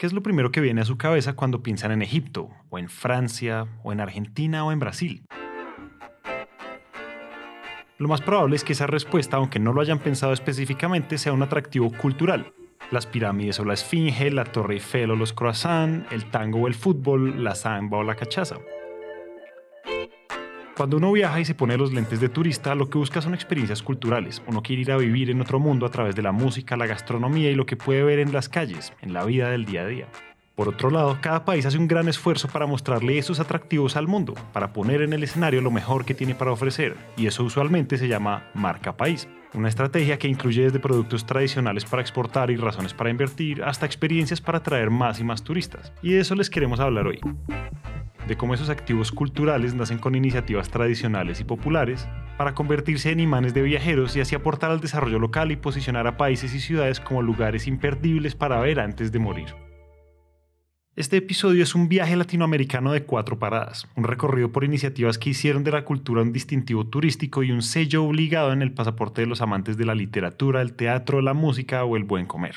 ¿Qué es lo primero que viene a su cabeza cuando piensan en Egipto, o en Francia, o en Argentina, o en Brasil? Lo más probable es que esa respuesta, aunque no lo hayan pensado específicamente, sea un atractivo cultural. Las pirámides o la esfinge, la torre Eiffel o los croissants, el tango o el fútbol, la samba o la cachaza. Cuando uno viaja y se pone los lentes de turista, lo que busca son experiencias culturales. Uno quiere ir a vivir en otro mundo a través de la música, la gastronomía y lo que puede ver en las calles, en la vida del día a día. Por otro lado, cada país hace un gran esfuerzo para mostrarle esos atractivos al mundo, para poner en el escenario lo mejor que tiene para ofrecer, y eso usualmente se llama marca país. Una estrategia que incluye desde productos tradicionales para exportar y razones para invertir hasta experiencias para atraer más y más turistas. Y de eso les queremos hablar hoy de cómo esos activos culturales nacen con iniciativas tradicionales y populares para convertirse en imanes de viajeros y así aportar al desarrollo local y posicionar a países y ciudades como lugares imperdibles para ver antes de morir. Este episodio es un viaje latinoamericano de cuatro paradas, un recorrido por iniciativas que hicieron de la cultura un distintivo turístico y un sello obligado en el pasaporte de los amantes de la literatura, el teatro, la música o el buen comer.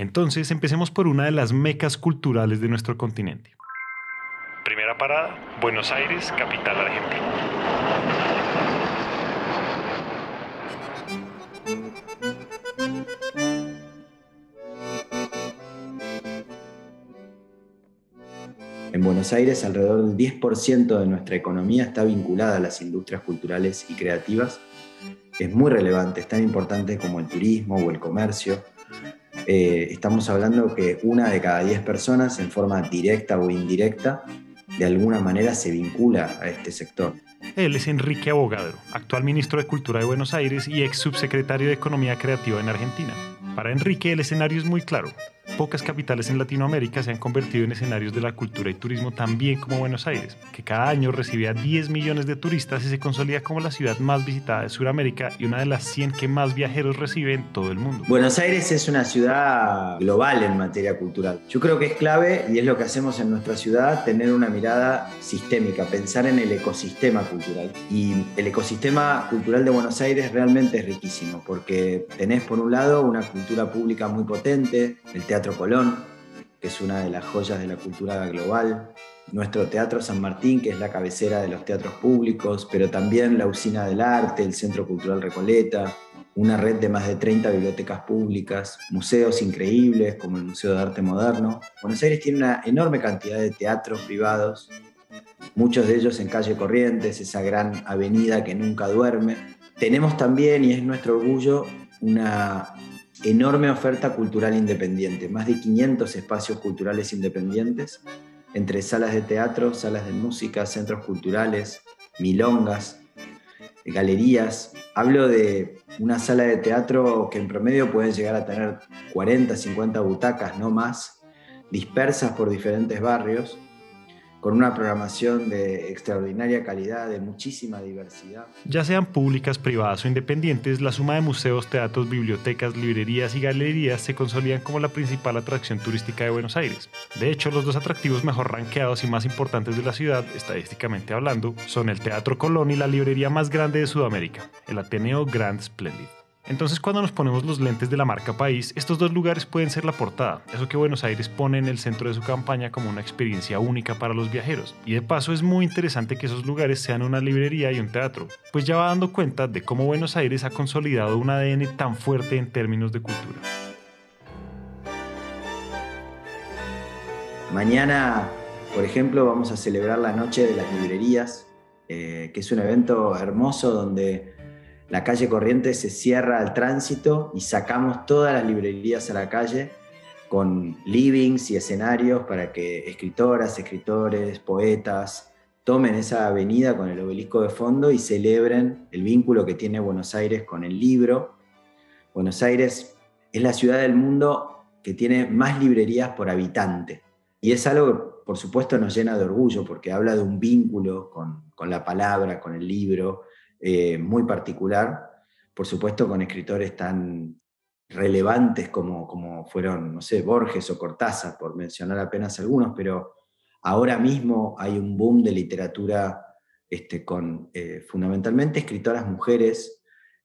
Entonces, empecemos por una de las mecas culturales de nuestro continente. Primera parada, Buenos Aires, capital argentina. En Buenos Aires, alrededor del 10% de nuestra economía está vinculada a las industrias culturales y creativas. Es muy relevante, es tan importante como el turismo o el comercio, eh, estamos hablando que una de cada diez personas, en forma directa o indirecta, de alguna manera se vincula a este sector. Él es Enrique Abogadro, actual ministro de Cultura de Buenos Aires y ex subsecretario de Economía Creativa en Argentina. Para Enrique el escenario es muy claro. Pocas capitales en Latinoamérica se han convertido en escenarios de la cultura y turismo tan bien como Buenos Aires, que cada año recibe a 10 millones de turistas y se consolida como la ciudad más visitada de Sudamérica y una de las 100 que más viajeros recibe en todo el mundo. Buenos Aires es una ciudad global en materia cultural. Yo creo que es clave, y es lo que hacemos en nuestra ciudad, tener una mirada sistémica, pensar en el ecosistema cultural. Y el ecosistema cultural de Buenos Aires realmente es riquísimo, porque tenés por un lado una cultura pública muy potente, el teatro Teatro Colón, que es una de las joyas de la cultura global, nuestro Teatro San Martín, que es la cabecera de los teatros públicos, pero también la Usina del Arte, el Centro Cultural Recoleta, una red de más de 30 bibliotecas públicas, museos increíbles como el Museo de Arte Moderno. Buenos Aires tiene una enorme cantidad de teatros privados, muchos de ellos en calle Corrientes, esa gran avenida que nunca duerme. Tenemos también, y es nuestro orgullo, una enorme oferta cultural independiente, más de 500 espacios culturales independientes, entre salas de teatro, salas de música, centros culturales, milongas, galerías. Hablo de una sala de teatro que en promedio puede llegar a tener 40, 50 butacas, no más, dispersas por diferentes barrios, con una programación de extraordinaria calidad, de muchísima diversidad. Ya sean públicas, privadas o independientes, la suma de museos, teatros, bibliotecas, librerías y galerías se consolidan como la principal atracción turística de Buenos Aires. De hecho, los dos atractivos mejor rankeados y más importantes de la ciudad, estadísticamente hablando, son el Teatro Colón y la librería más grande de Sudamérica, el Ateneo Grand Splendid. Entonces cuando nos ponemos los lentes de la marca país, estos dos lugares pueden ser la portada, eso que Buenos Aires pone en el centro de su campaña como una experiencia única para los viajeros. Y de paso es muy interesante que esos lugares sean una librería y un teatro, pues ya va dando cuenta de cómo Buenos Aires ha consolidado un ADN tan fuerte en términos de cultura. Mañana, por ejemplo, vamos a celebrar la Noche de las Librerías, eh, que es un evento hermoso donde la calle Corrientes se cierra al tránsito y sacamos todas las librerías a la calle con livings y escenarios para que escritoras, escritores, poetas tomen esa avenida con el obelisco de fondo y celebren el vínculo que tiene Buenos Aires con el libro. Buenos Aires es la ciudad del mundo que tiene más librerías por habitante. Y es algo que, por supuesto, nos llena de orgullo porque habla de un vínculo con, la palabra, con el libro, eh, muy particular. Por supuesto, con escritores tan relevantes como, como fueron, no sé, Borges o Cortázar, por mencionar apenas algunos, pero ahora mismo hay un boom de literatura este, con eh, fundamentalmente escritoras mujeres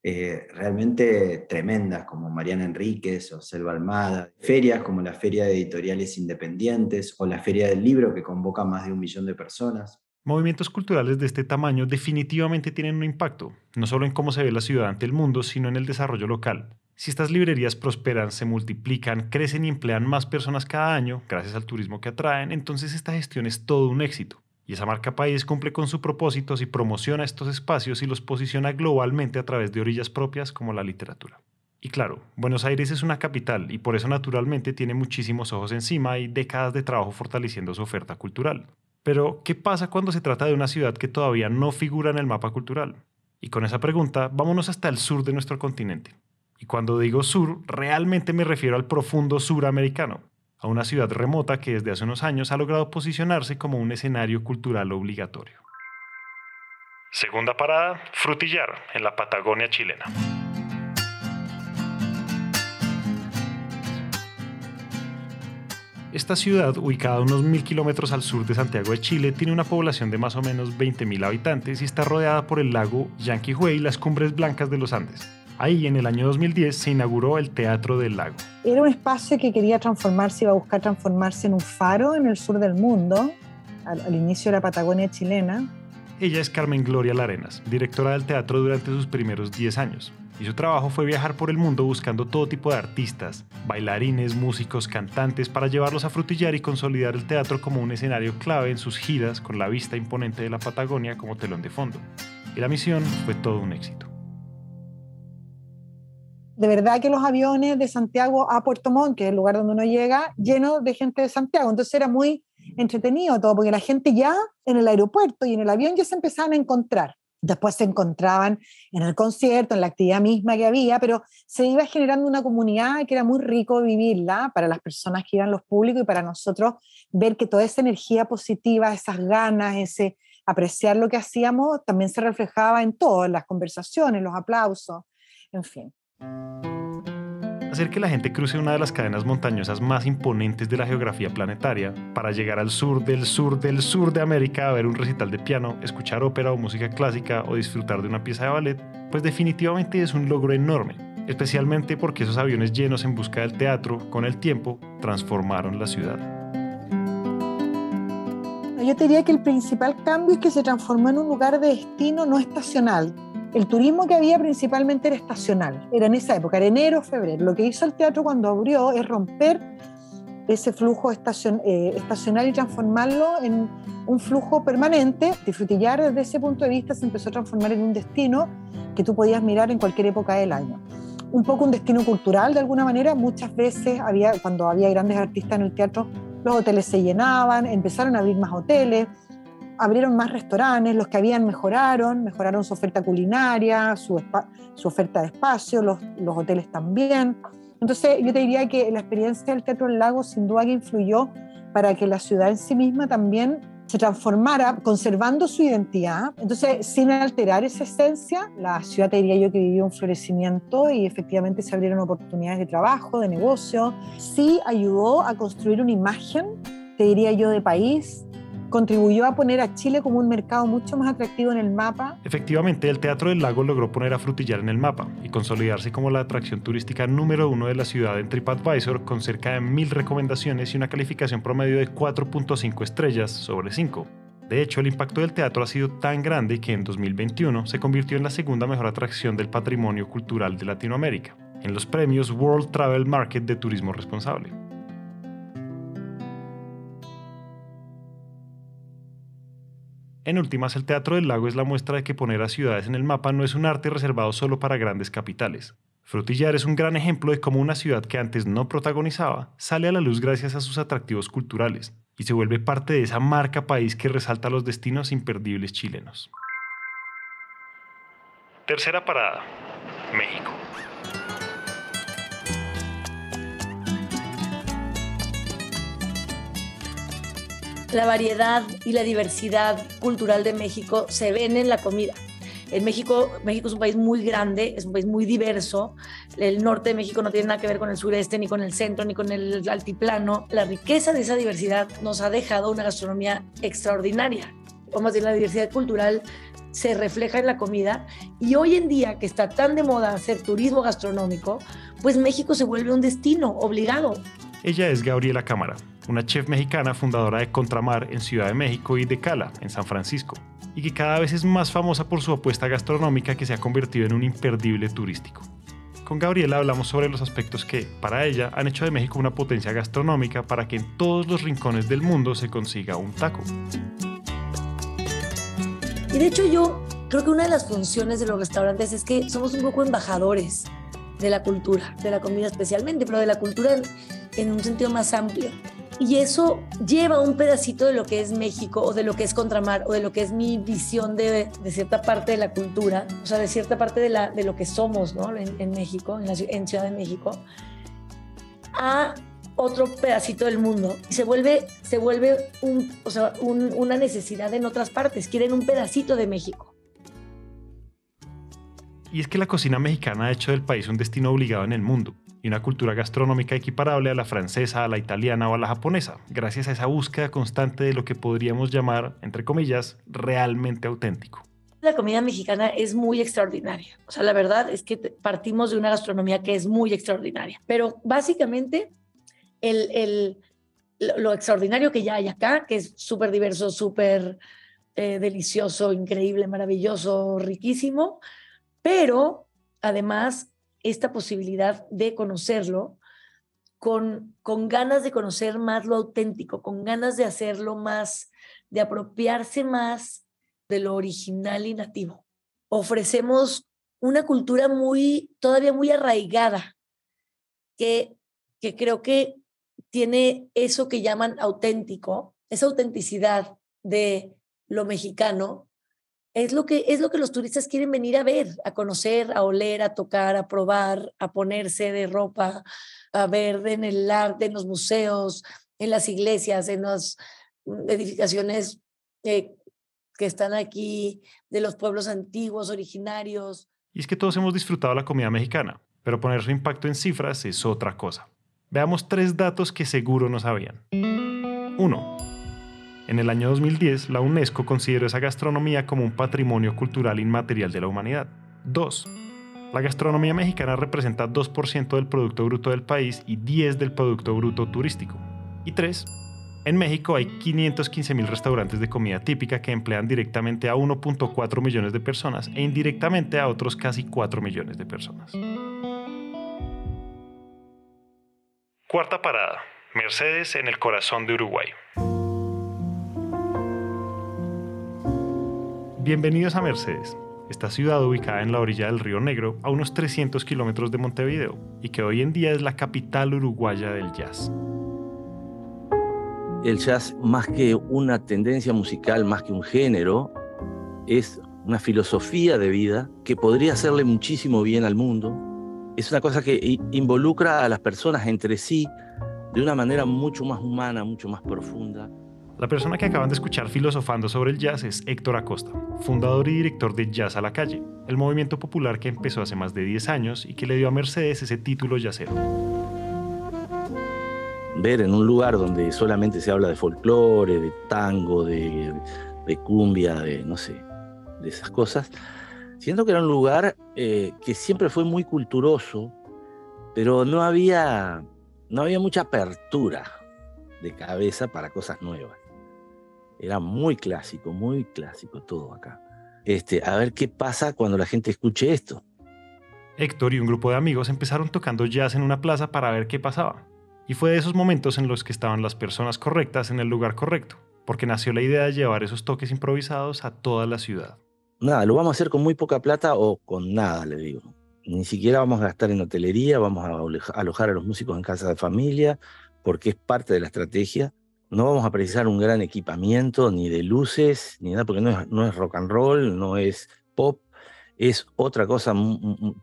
eh, realmente tremendas como Mariana Enríquez o Selva Almada, ferias como la Feria de Editoriales Independientes o la Feria del Libro que convoca más de un millón de personas. Movimientos culturales de este tamaño definitivamente tienen un impacto, no solo en cómo se ve la ciudad ante el mundo, sino en el desarrollo local. Si estas librerías prosperan, se multiplican, crecen y emplean más personas cada año, gracias al turismo que atraen, entonces esta gestión es todo un éxito. Y esa marca país cumple con su propósito si promociona estos espacios y los posiciona globalmente a través de orillas propias como la literatura. Y claro, Buenos Aires es una capital y por eso naturalmente tiene muchísimos ojos encima y décadas de trabajo fortaleciendo su oferta cultural. Pero, ¿qué pasa cuando se trata de una ciudad que todavía no figura en el mapa cultural? Y con esa pregunta, vámonos hasta el sur de nuestro continente. Y cuando digo sur, realmente me refiero al profundo sur americano, a una ciudad remota que desde hace unos años ha logrado posicionarse como un escenario cultural obligatorio. Segunda parada, Frutillar, en la Patagonia chilena. Esta ciudad, ubicada a unos mil kilómetros al sur de Santiago de Chile, tiene una población de más o menos 20.000 habitantes y está rodeada por el lago Yanquihue y las cumbres blancas de los Andes. Ahí, en el año 2010, se inauguró el Teatro del Lago. Era un espacio que quería transformarse, iba a buscar transformarse en un faro en el sur del mundo, al, inicio de la Patagonia chilena. Ella es Carmen Gloria Larenas, directora del teatro durante sus primeros 10 años. Y su trabajo fue viajar por el mundo buscando todo tipo de artistas, bailarines, músicos, cantantes, para llevarlos a frutillar y consolidar el teatro como un escenario clave en sus giras con la vista imponente de la Patagonia como telón de fondo. Y la misión fue todo un éxito de verdad que los aviones de Santiago a Puerto Montt, que es el lugar donde uno llega, lleno de gente de Santiago. Entonces era muy entretenido todo, porque la gente ya en el aeropuerto y en el avión ya se empezaban a encontrar. Después se encontraban en el concierto, en la actividad misma que había, pero se iba generando una comunidad que era muy rico vivirla para las personas que iban los públicos y para nosotros ver que toda esa energía positiva, esas ganas, ese apreciar lo que hacíamos, también se reflejaba en todo, en las conversaciones, los aplausos, en fin. Hacer que la gente cruce una de las cadenas montañosas más imponentes de la geografía planetaria para llegar al sur del sur del sur de América a ver un recital de piano, escuchar ópera o música clásica o disfrutar de una pieza de ballet, pues definitivamente es un logro enorme, especialmente porque esos aviones llenos en busca del teatro, con el tiempo, transformaron la ciudad. Yo te diría que el principal cambio es que se transformó en un lugar de destino no estacional, el turismo que había principalmente era estacional, era en esa época, era enero, febrero. Lo que hizo el teatro cuando abrió es romper ese flujo eh, estacional y transformarlo en un flujo permanente. Disfrutillar desde ese punto de vista se empezó a transformar en un destino que tú podías mirar en cualquier época del año. Un poco un destino cultural de alguna manera. Muchas veces había, cuando había grandes artistas en el teatro, los hoteles se llenaban, empezaron a abrir más hoteles abrieron más restaurantes, los que habían mejoraron, mejoraron su oferta culinaria, su, oferta de espacio, los, los, hoteles también. Entonces yo te diría que la experiencia del Teatro del Lago sin duda que influyó para que la ciudad en sí misma también se transformara conservando su identidad. Entonces, sin alterar esa esencia, la ciudad te diría yo que vivió un florecimiento y efectivamente se abrieron oportunidades de trabajo, de negocio. Sí ayudó a construir una imagen, te diría yo, de país, contribuyó a poner a Chile como un mercado mucho más atractivo en el mapa. Efectivamente, el Teatro del Lago logró poner a Frutillar en el mapa y consolidarse como la atracción turística número uno de la ciudad en TripAdvisor con cerca de mil recomendaciones y una calificación promedio de 4.5 estrellas sobre 5. De hecho, el impacto del teatro ha sido tan grande que en 2021 se convirtió en la segunda mejor atracción del patrimonio cultural de Latinoamérica, en los premios World Travel Market de Turismo Responsable. En últimas, el Teatro del Lago es la muestra de que poner a ciudades en el mapa no es un arte reservado solo para grandes capitales. Frutillar es un gran ejemplo de cómo una ciudad que antes no protagonizaba sale a la luz gracias a sus atractivos culturales y se vuelve parte de esa marca país que resalta los destinos imperdibles chilenos. Tercera parada, México. La variedad y la diversidad cultural de México se ven en la comida. En México, México es un país muy grande, es un país muy diverso. El norte de México no tiene nada que ver con el sureste, ni con el centro, ni con el altiplano. La riqueza de esa diversidad nos ha dejado una gastronomía extraordinaria. Vamos a decir, la diversidad cultural se refleja en la comida y hoy en día que está tan de moda hacer turismo gastronómico, pues México se vuelve un destino obligado. Ella es Gabriela Cámara, una chef mexicana fundadora de Contramar en Ciudad de México y de Cala en San Francisco y que cada vez es más famosa por su apuesta gastronómica que se ha convertido en un imperdible turístico. Con Gabriela hablamos sobre los aspectos que, para ella, han hecho de México una potencia gastronómica para que en todos los rincones del mundo se consiga un taco. Y de hecho yo creo que una de las funciones de los restaurantes es que somos un poco embajadores de la cultura, de la comida especialmente, pero de la cultura en, en un sentido más amplio. Y eso lleva un pedacito de lo que es México o de lo que es Contramar o de lo que es mi visión de, de cierta parte de la cultura, o sea, de cierta parte de, lo que somos ¿no? en, México, en, la, Ciudad de México, a otro pedacito del mundo y se vuelve, se vuelve o sea, un, una necesidad en otras partes. Quieren un pedacito de México. Y es que la cocina mexicana ha hecho del país un destino obligado en el mundo y una cultura gastronómica equiparable a la francesa, a la italiana o a la japonesa, gracias a esa búsqueda constante de lo que podríamos llamar, entre comillas, realmente auténtico. La comida mexicana es muy extraordinaria. O sea, la verdad es que partimos de una gastronomía que es muy extraordinaria. Pero básicamente, el, el, lo extraordinario que ya hay acá, que es súper diverso, súper eh, delicioso, increíble, maravilloso, riquísimo, pero además esta posibilidad de conocerlo con, con ganas de conocer más lo auténtico, con ganas de hacerlo más, de apropiarse más de lo original y nativo. Ofrecemos una cultura muy, todavía muy arraigada, que, que creo que tiene eso que llaman auténtico, esa autenticidad de lo mexicano, es lo que es lo que los turistas quieren venir a ver, a conocer, a oler, a tocar, a probar, a ponerse de ropa, a ver en el arte, en los museos, en las iglesias, en las edificaciones eh, que están aquí de los pueblos antiguos, originarios. Y es que todos hemos disfrutado la comida mexicana, pero poner su impacto en cifras es otra cosa. Veamos tres datos que seguro no sabían. 1. En el año 2010, la UNESCO consideró esa gastronomía como un patrimonio cultural inmaterial de la humanidad. 2. La gastronomía mexicana representa 2% del Producto Bruto del país y 10% del Producto Bruto turístico. Y 3. En México hay 515.000 restaurantes de comida típica que emplean directamente a 1.4 millones de personas e indirectamente a otros casi 4 millones de personas. Cuarta parada. Mercedes en el corazón de Uruguay. Bienvenidos a Mercedes, esta ciudad ubicada en la orilla del río Negro, a unos 300 kilómetros de Montevideo, y que hoy en día es la capital uruguaya del jazz. El jazz, más que una tendencia musical, más que un género, es una filosofía de vida que podría hacerle muchísimo bien al mundo. Es una cosa que involucra a las personas entre sí de una manera mucho más humana, mucho más profunda. La persona que acaban de escuchar filosofando sobre el jazz es Héctor Acosta, fundador y director de Jazz a la Calle, el movimiento popular que empezó hace más de 10 años y que le dio a Mercedes ese título jazzero. Ver en un lugar donde solamente se habla de folclore, de tango, de, de cumbia, de no sé, de esas cosas, siento que era un lugar eh, que siempre fue muy culturoso, pero no había, no había mucha apertura de cabeza para cosas nuevas. Era muy clásico, muy clásico todo acá. Este, a ver qué pasa cuando la gente escuche esto. Héctor y un grupo de amigos empezaron tocando jazz en una plaza para ver qué pasaba. Y fue de esos momentos en los que estaban las personas correctas en el lugar correcto, porque nació la idea de llevar esos toques improvisados a toda la ciudad. Nada, lo vamos a hacer con muy poca plata o con nada, le digo. Ni siquiera vamos a gastar en hotelería, vamos a alojar a los músicos en casa de familia, porque es parte de la estrategia no vamos a precisar un gran equipamiento, ni de luces, ni nada, porque no es, no es rock and roll, no es pop, es otra cosa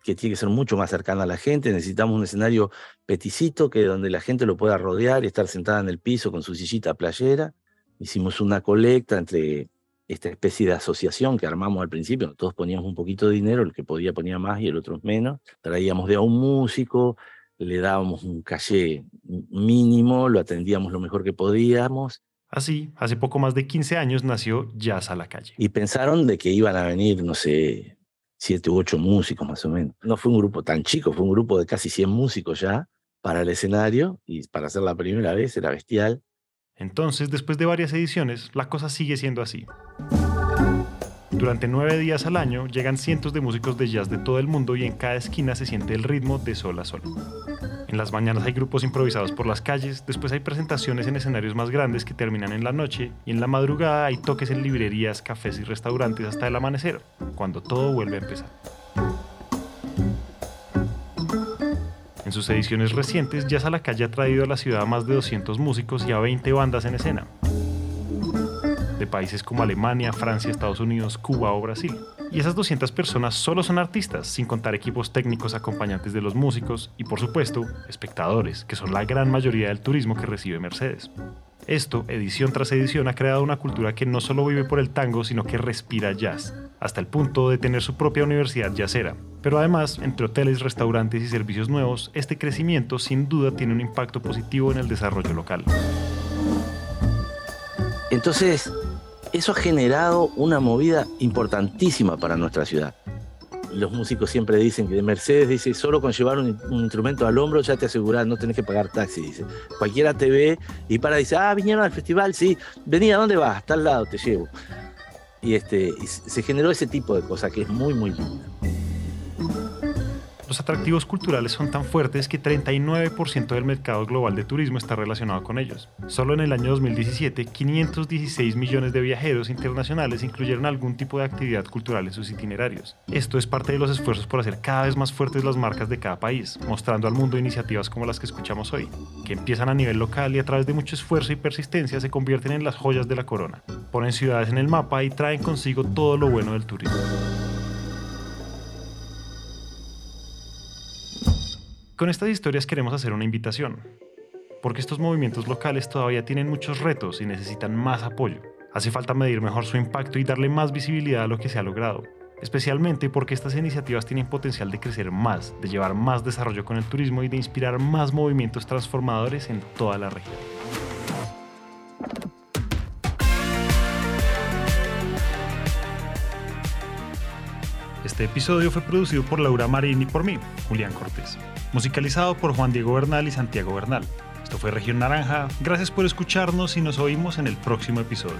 que tiene que ser mucho más cercana a la gente. Necesitamos un escenario peticito que donde la gente lo pueda rodear y estar sentada en el piso con su sillita playera. hicimos una colecta entre esta especie de asociación que armamos al principio, todos poníamos un poquito de dinero, el que podía ponía más y el otro menos, traíamos de a un músico, le dábamos un caché mínimo, lo atendíamos lo mejor que podíamos. Así, hace poco más de 15 años nació Jazz a la calle. Y pensaron de que iban a venir, no sé, siete u ocho músicos más o menos. No fue un grupo tan chico, fue un grupo de casi 100 músicos ya para el escenario y para hacer la primera vez era bestial. Entonces, después de varias ediciones, la cosa sigue siendo así. Durante nueve días al año llegan cientos de músicos de jazz de todo el mundo y en cada esquina se siente el ritmo de sol a sol. En las mañanas hay grupos improvisados por las calles, después hay presentaciones en escenarios más grandes que terminan en la noche y en la madrugada hay toques en librerías, cafés y restaurantes hasta el amanecer, cuando todo vuelve a empezar. En sus ediciones recientes, Jazz a la Calle ha traído a la ciudad a más de 200 músicos y a 20 bandas en escena, de países como Alemania, Francia, Estados Unidos, Cuba o Brasil. Y esas 200 personas solo son artistas, sin contar equipos técnicos acompañantes de los músicos y por supuesto espectadores, que son la gran mayoría del turismo que recibe Mercedes. Esto, edición tras edición, ha creado una cultura que no solo vive por el tango, sino que respira jazz, hasta el punto de tener su propia universidad jazzera. Pero además, entre hoteles, restaurantes y servicios nuevos, este crecimiento sin duda tiene un impacto positivo en el desarrollo local. Entonces, eso ha generado una movida importantísima para nuestra ciudad. Los músicos siempre dicen que de Mercedes dice, solo con llevar un, instrumento al hombro ya te aseguras, no tenés que pagar taxi, dice. Cualquiera te ve y para dice, ah, vinieron al festival, sí, venía, ¿a dónde vas? Está al lado, te llevo. Y, este, y se generó ese tipo de cosa que es muy, muy linda. Los atractivos culturales son tan fuertes que 39% del mercado global de turismo está relacionado con ellos. Solo en el año 2017, 516 millones de viajeros internacionales incluyeron algún tipo de actividad cultural en sus itinerarios. Esto es parte de los esfuerzos por hacer cada vez más fuertes las marcas de cada país, mostrando al mundo iniciativas como las que escuchamos hoy, que empiezan a nivel local y a través de mucho esfuerzo y persistencia se convierten en las joyas de la corona. Ponen ciudades en el mapa y traen consigo todo lo bueno del turismo. Con estas historias queremos hacer una invitación, porque estos movimientos locales todavía tienen muchos retos y necesitan más apoyo. Hace falta medir mejor su impacto y darle más visibilidad a lo que se ha logrado, especialmente porque estas iniciativas tienen potencial de crecer más, de llevar más desarrollo con el turismo y de inspirar más movimientos transformadores en toda la región. Este episodio fue producido por Laura Marín y por mí, Julián Cortés musicalizado por Juan Diego Bernal y Santiago Bernal. Esto fue Región Naranja, gracias por escucharnos y nos oímos en el próximo episodio.